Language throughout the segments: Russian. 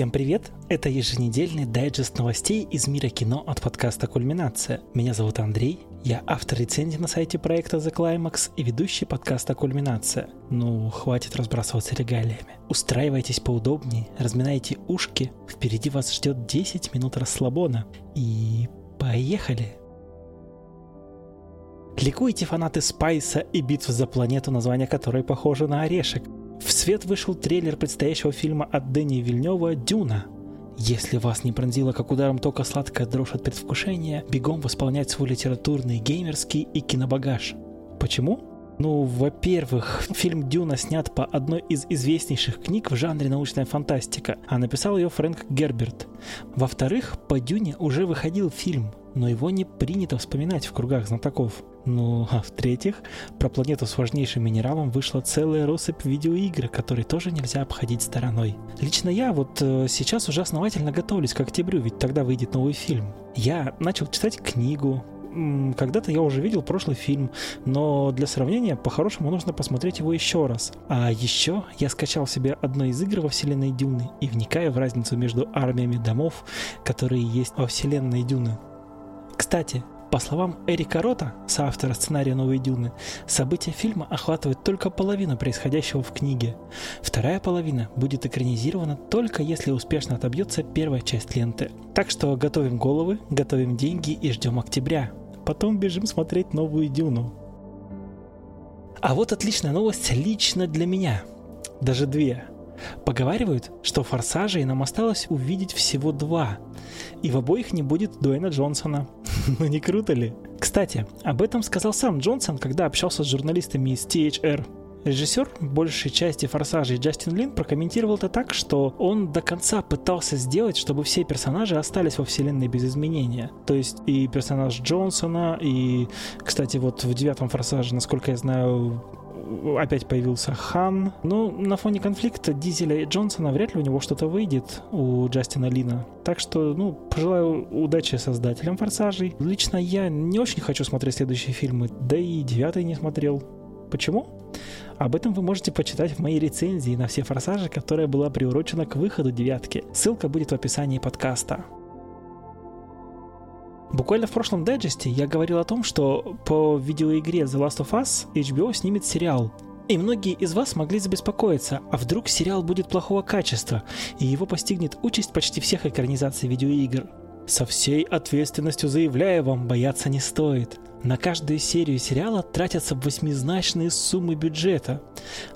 Всем привет! Это еженедельный дайджест новостей из мира кино от подкаста «Кульминация». Меня зовут Андрей, я автор рецензии на сайте проекта The Climax и ведущий подкаста «Кульминация». Ну, хватит разбрасываться регалиями. Устраивайтесь поудобнее, разминайте ушки, впереди вас ждет 10 минут расслабона. И поехали! Ликуйте фанаты Спайса и битв за планету, название которой похоже на орешек – в свет вышел трейлер предстоящего фильма от Дэни Вильнева «Дюна». Если вас не пронзило как ударом тока сладкая дрожь от предвкушения, бегом восполнять свой литературный, геймерский и кинобагаж. Почему? Ну, во-первых, фильм «Дюна» снят по одной из известнейших книг в жанре научная фантастика, а написал ее Фрэнк Герберт. Во-вторых, по «Дюне» уже выходил фильм, но его не принято вспоминать в кругах знатоков. Ну, а в-третьих, про планету с важнейшим минералом вышла целая россыпь видеоигр, которые тоже нельзя обходить стороной. Лично я вот э, сейчас уже основательно готовлюсь к октябрю, ведь тогда выйдет новый фильм. Я начал читать книгу, когда-то я уже видел прошлый фильм, но для сравнения, по-хорошему, нужно посмотреть его еще раз. А еще я скачал себе одну из игр во вселенной Дюны и вникаю в разницу между армиями домов, которые есть во вселенной Дюны. Кстати, по словам Эрика Рота, соавтора сценария «Новой Дюны», события фильма охватывают только половину происходящего в книге. Вторая половина будет экранизирована только если успешно отобьется первая часть ленты. Так что готовим головы, готовим деньги и ждем октября. Потом бежим смотреть «Новую Дюну». А вот отличная новость лично для меня. Даже две. Поговаривают, что форсажей нам осталось увидеть всего два, и в обоих не будет Дуэйна Джонсона. ну не круто ли? Кстати, об этом сказал сам Джонсон, когда общался с журналистами из THR. Режиссер большей части «Форсажей» Джастин Лин прокомментировал это так, что он до конца пытался сделать, чтобы все персонажи остались во вселенной без изменения. То есть и персонаж Джонсона, и, кстати, вот в девятом «Форсаже», насколько я знаю, опять появился Хан. Но на фоне конфликта Дизеля и Джонсона вряд ли у него что-то выйдет у Джастина Лина. Так что, ну, пожелаю удачи создателям Форсажей. Лично я не очень хочу смотреть следующие фильмы, да и девятый не смотрел. Почему? Об этом вы можете почитать в моей рецензии на все форсажи, которая была приурочена к выходу девятки. Ссылка будет в описании подкаста. Буквально в прошлом дайджесте я говорил о том, что по видеоигре The Last of Us HBO снимет сериал. И многие из вас могли забеспокоиться, а вдруг сериал будет плохого качества, и его постигнет участь почти всех экранизаций видеоигр. Со всей ответственностью заявляю вам, бояться не стоит. На каждую серию сериала тратятся восьмизначные суммы бюджета.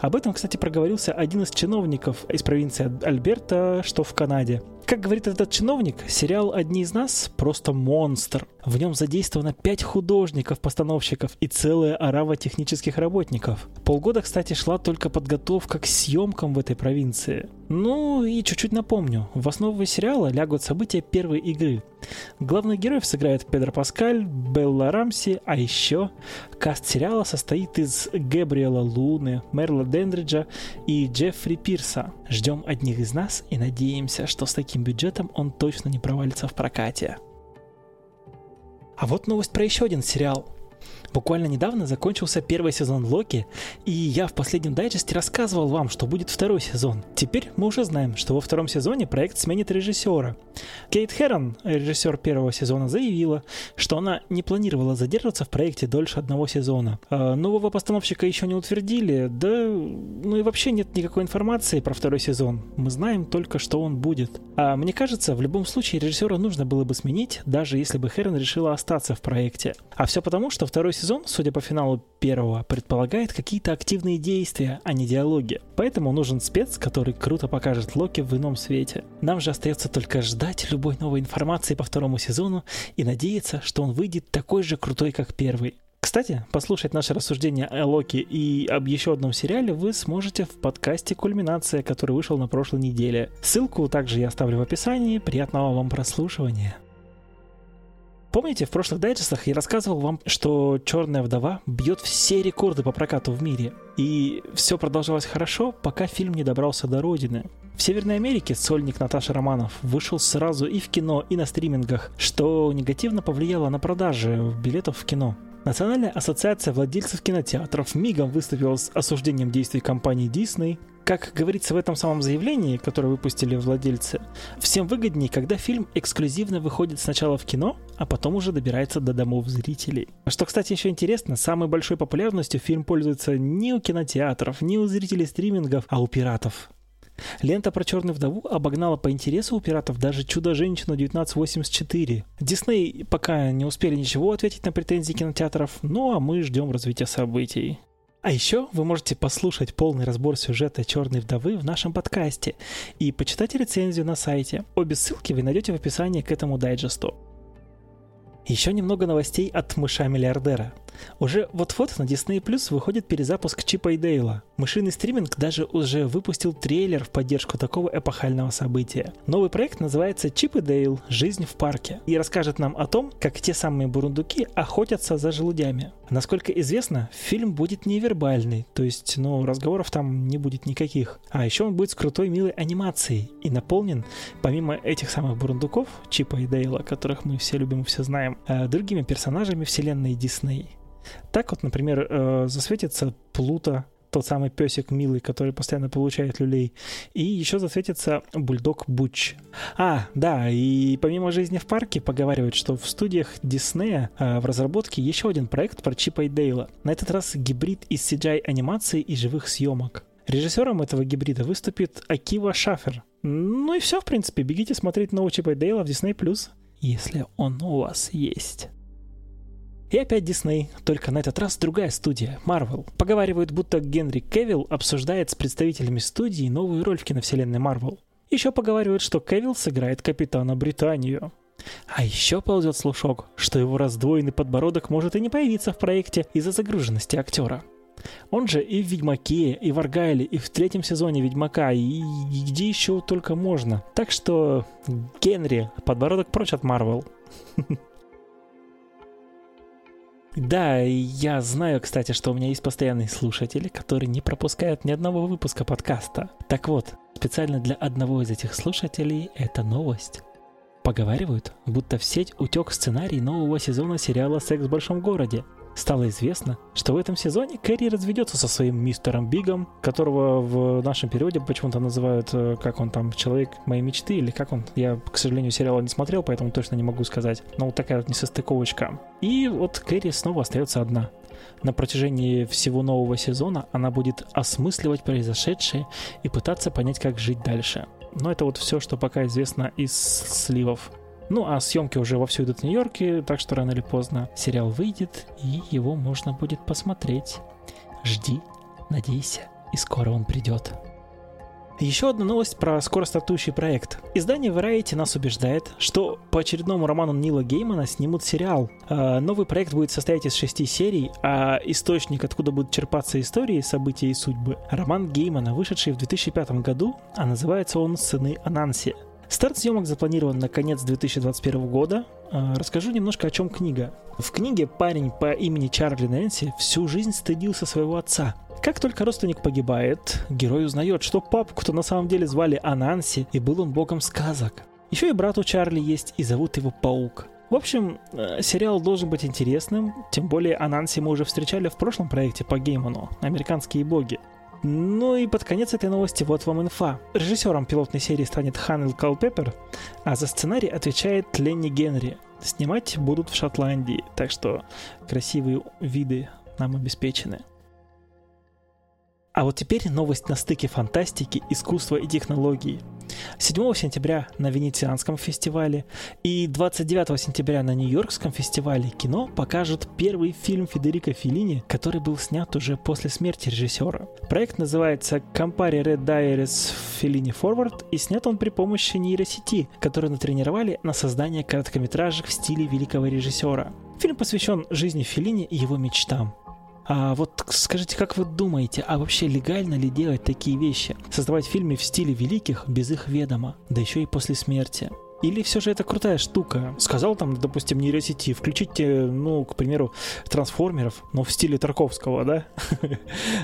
Об этом, кстати, проговорился один из чиновников из провинции Альберта, что в Канаде. Как говорит этот чиновник, сериал «Одни из нас» просто монстр. В нем задействовано пять художников-постановщиков и целая орава технических работников. Полгода, кстати, шла только подготовка к съемкам в этой провинции. Ну и чуть-чуть напомню, в основу сериала лягут события первой игры. Главных героев сыграют Педро Паскаль, Белла Рамси, а еще каст сериала состоит из Габриэла Луны, Мерла Дендриджа и Джеффри Пирса. Ждем одних из нас и надеемся, что с таким бюджетом он точно не провалится в прокате. А вот новость про еще один сериал. Буквально недавно закончился первый сезон Локи, и я в последнем дайджесте рассказывал вам, что будет второй сезон. Теперь мы уже знаем, что во втором сезоне проект сменит режиссера. Кейт Херон, режиссер первого сезона, заявила, что она не планировала задерживаться в проекте дольше одного сезона. А нового постановщика еще не утвердили, да ну и вообще нет никакой информации про второй сезон. Мы знаем только, что он будет. А мне кажется, в любом случае режиссера нужно было бы сменить, даже если бы Херон решила остаться в проекте. А все потому, что второй сезон сезон, судя по финалу первого, предполагает какие-то активные действия, а не диалоги. Поэтому нужен спец, который круто покажет Локи в ином свете. Нам же остается только ждать любой новой информации по второму сезону и надеяться, что он выйдет такой же крутой, как первый. Кстати, послушать наше рассуждение о Локи и об еще одном сериале вы сможете в подкасте «Кульминация», который вышел на прошлой неделе. Ссылку также я оставлю в описании. Приятного вам прослушивания. Помните, в прошлых дайджестах я рассказывал вам, что «Черная вдова» бьет все рекорды по прокату в мире. И все продолжалось хорошо, пока фильм не добрался до родины. В Северной Америке сольник Наташи Романов вышел сразу и в кино, и на стримингах, что негативно повлияло на продажи билетов в кино. Национальная ассоциация владельцев кинотеатров мигом выступила с осуждением действий компании Disney. Как говорится в этом самом заявлении, которое выпустили владельцы, всем выгоднее, когда фильм эксклюзивно выходит сначала в кино, а потом уже добирается до домов зрителей. Что, кстати, еще интересно, самой большой популярностью фильм пользуется не у кинотеатров, не у зрителей стримингов, а у пиратов. Лента про Черную вдову обогнала по интересу у пиратов даже Чудо-женщину 1984. Дисней пока не успели ничего ответить на претензии кинотеатров, ну а мы ждем развития событий. А еще вы можете послушать полный разбор сюжета «Черной вдовы» в нашем подкасте и почитать рецензию на сайте. Обе ссылки вы найдете в описании к этому дайджесту. Еще немного новостей от мыша-миллиардера. Уже вот-вот на Disney Plus выходит перезапуск Чипа и Дейла. Мышиный стриминг даже уже выпустил трейлер в поддержку такого эпохального события. Новый проект называется Чип и Дейл. Жизнь в парке и расскажет нам о том, как те самые бурундуки охотятся за желудями. Насколько известно, фильм будет невербальный, то есть, ну, разговоров там не будет никаких. А еще он будет с крутой милой анимацией и наполнен, помимо этих самых бурундуков, Чипа и Дейла, которых мы все любим и все знаем, э, другими персонажами вселенной Дисней. Так вот, например, э, засветится Плута, тот самый песик милый, который постоянно получает люлей. И еще засветится бульдог Буч. А, да, и помимо жизни в парке поговаривают, что в студиях Диснея э, в разработке еще один проект про Чипа и Дейла. На этот раз гибрид из CGI-анимации и живых съемок. Режиссером этого гибрида выступит Акива Шафер. Ну и все, в принципе. Бегите смотреть нового Чипа и Дейла в Disney+, если он у вас есть. И опять Дисней, только на этот раз другая студия, Marvel. Поговаривают, будто Генри Кевилл обсуждает с представителями студии новую роль в киновселенной Marvel. Еще поговаривают, что Кевилл сыграет Капитана Британию. А еще ползет слушок, что его раздвоенный подбородок может и не появиться в проекте из-за загруженности актера. Он же и в «Ведьмаке», и в «Аргайле», и в третьем сезоне «Ведьмака», и, и где еще только можно. Так что, Генри, подбородок прочь от Марвел. Да, я знаю, кстати, что у меня есть постоянные слушатели, которые не пропускают ни одного выпуска подкаста. Так вот, специально для одного из этих слушателей это новость. Поговаривают, будто в сеть утек сценарий нового сезона сериала «Секс в большом городе», стало известно, что в этом сезоне Кэрри разведется со своим мистером Бигом, которого в нашем переводе почему-то называют, э, как он там, человек моей мечты, или как он. Я, к сожалению, сериала не смотрел, поэтому точно не могу сказать. Но вот такая вот несостыковочка. И вот Кэрри снова остается одна. На протяжении всего нового сезона она будет осмысливать произошедшее и пытаться понять, как жить дальше. Но это вот все, что пока известно из сливов. Ну, а съемки уже вовсю идут в Нью-Йорке, так что рано или поздно сериал выйдет, и его можно будет посмотреть. Жди, надейся, и скоро он придет. Еще одна новость про скоро стартующий проект. Издание Variety нас убеждает, что по очередному роману Нила Геймана снимут сериал. Э, новый проект будет состоять из шести серий, а источник, откуда будут черпаться истории, события и судьбы, роман Геймана, вышедший в 2005 году, а называется он «Сыны Ананси». Старт съемок запланирован на конец 2021 года. А, расскажу немножко, о чем книга. В книге парень по имени Чарли Нэнси всю жизнь стыдился своего отца. Как только родственник погибает, герой узнает, что папку-то на самом деле звали Ананси, и был он богом сказок. Еще и брат у Чарли есть, и зовут его Паук. В общем, э, сериал должен быть интересным, тем более Ананси мы уже встречали в прошлом проекте по Гейману «Американские боги». Ну и под конец этой новости вот вам инфа. Режиссером пилотной серии станет Ханнел Калпеппер, а за сценарий отвечает Ленни Генри. Снимать будут в Шотландии, так что красивые виды нам обеспечены. А вот теперь новость на стыке фантастики, искусства и технологий. 7 сентября на Венецианском фестивале и 29 сентября на Нью-Йоркском фестивале кино покажут первый фильм Федерико Феллини, который был снят уже после смерти режиссера. Проект называется Campari Red Diaries Fellini Forward и снят он при помощи нейросети, которую натренировали на создание короткометражек в стиле великого режиссера. Фильм посвящен жизни Феллини и его мечтам. А вот скажите, как вы думаете, а вообще легально ли делать такие вещи? Создавать фильмы в стиле великих без их ведома, да еще и после смерти? Или все же это крутая штука? Сказал там, допустим, нейросети, включите, ну, к примеру, трансформеров, но в стиле Тарковского, да?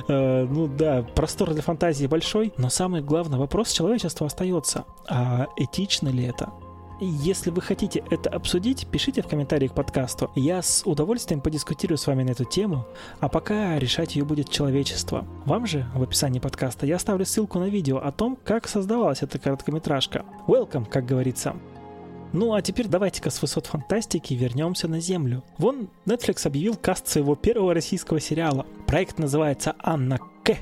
Э, ну да, простор для фантазии большой, но самый главный вопрос человечества остается. А этично ли это? Если вы хотите это обсудить, пишите в комментариях к подкасту. Я с удовольствием подискутирую с вами на эту тему, а пока решать ее будет человечество. Вам же в описании подкаста я оставлю ссылку на видео о том, как создавалась эта короткометражка. Welcome, как говорится. Ну а теперь давайте-ка с высот фантастики вернемся на Землю. Вон Netflix объявил каст своего первого российского сериала. Проект называется «Анна К».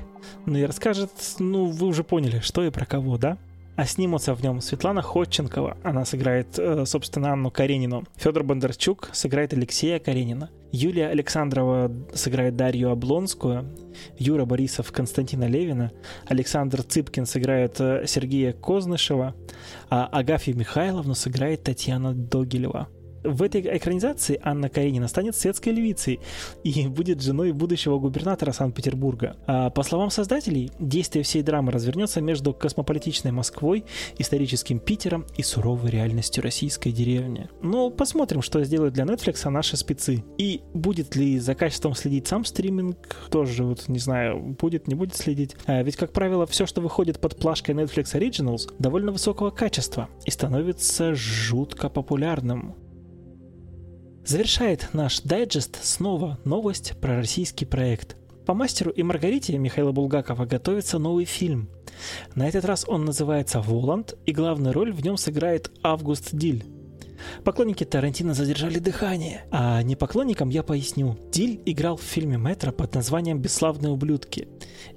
Ну и расскажет, ну вы уже поняли, что и про кого, да? А снимутся в нем Светлана Ходченкова, она сыграет, э, собственно, Анну Каренину, Федор Бондарчук сыграет Алексея Каренина, Юлия Александрова сыграет Дарью Облонскую, Юра Борисов Константина Левина, Александр Цыпкин сыграет э, Сергея Кознышева, а Агафью Михайловну сыграет Татьяна Догилева в этой экранизации Анна Каренина станет светской львицей и будет женой будущего губернатора Санкт-Петербурга. А по словам создателей, действие всей драмы развернется между космополитичной Москвой, историческим Питером и суровой реальностью российской деревни. Но посмотрим, что сделают для Netflix наши спецы. И будет ли за качеством следить сам стриминг, тоже вот не знаю, будет, не будет следить. А ведь, как правило, все, что выходит под плашкой Netflix Originals, довольно высокого качества и становится жутко популярным. Завершает наш дайджест снова новость про российский проект. По «Мастеру и Маргарите» Михаила Булгакова готовится новый фильм. На этот раз он называется «Воланд», и главную роль в нем сыграет Август Диль. Поклонники Тарантино задержали дыхание. А не поклонникам я поясню. Диль играл в фильме Метро под названием «Бесславные ублюдки».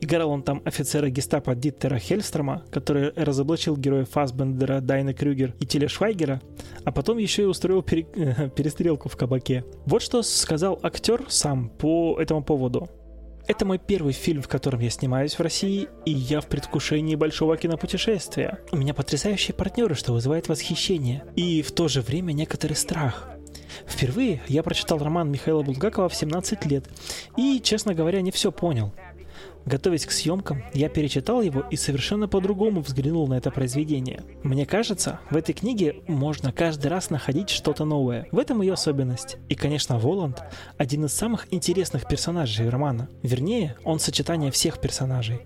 Играл он там офицера гестапо Диттера Хельстрома, который разоблачил героя Фасбендера, Дайна Крюгер и Тиля Швайгера, а потом еще и устроил пере... перестрелку в кабаке. Вот что сказал актер сам по этому поводу. Это мой первый фильм, в котором я снимаюсь в России, и я в предвкушении большого кинопутешествия. У меня потрясающие партнеры, что вызывает восхищение, и в то же время некоторый страх. Впервые я прочитал роман Михаила Булгакова в 17 лет, и, честно говоря, не все понял. Готовясь к съемкам, я перечитал его и совершенно по-другому взглянул на это произведение. Мне кажется, в этой книге можно каждый раз находить что-то новое. В этом ее особенность. И, конечно, Воланд – один из самых интересных персонажей романа. Вернее, он сочетание всех персонажей.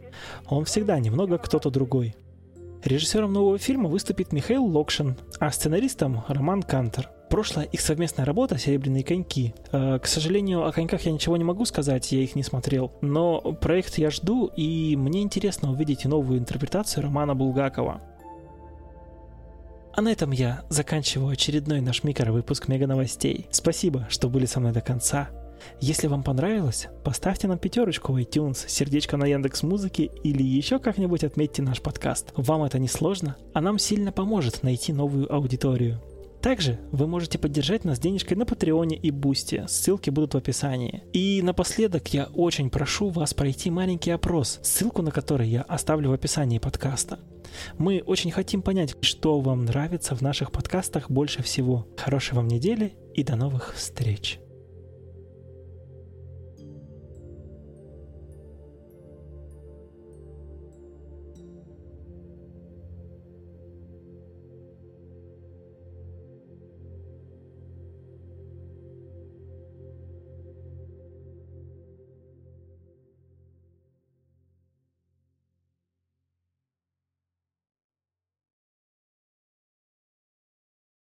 Он всегда немного кто-то другой. Режиссером нового фильма выступит Михаил Локшин, а сценаристом – Роман Кантер. Прошлая их совместная работа «Серебряные коньки». Э, к сожалению, о коньках я ничего не могу сказать, я их не смотрел. Но проект я жду, и мне интересно увидеть новую интерпретацию романа Булгакова. А на этом я заканчиваю очередной наш микровыпуск Мега Новостей. Спасибо, что были со мной до конца. Если вам понравилось, поставьте нам пятерочку в iTunes, сердечко на Яндекс Музыке или еще как-нибудь отметьте наш подкаст. Вам это не сложно, а нам сильно поможет найти новую аудиторию. Также вы можете поддержать нас денежкой на Патреоне и Бусти, ссылки будут в описании. И напоследок я очень прошу вас пройти маленький опрос, ссылку на который я оставлю в описании подкаста. Мы очень хотим понять, что вам нравится в наших подкастах больше всего. Хорошей вам недели и до новых встреч!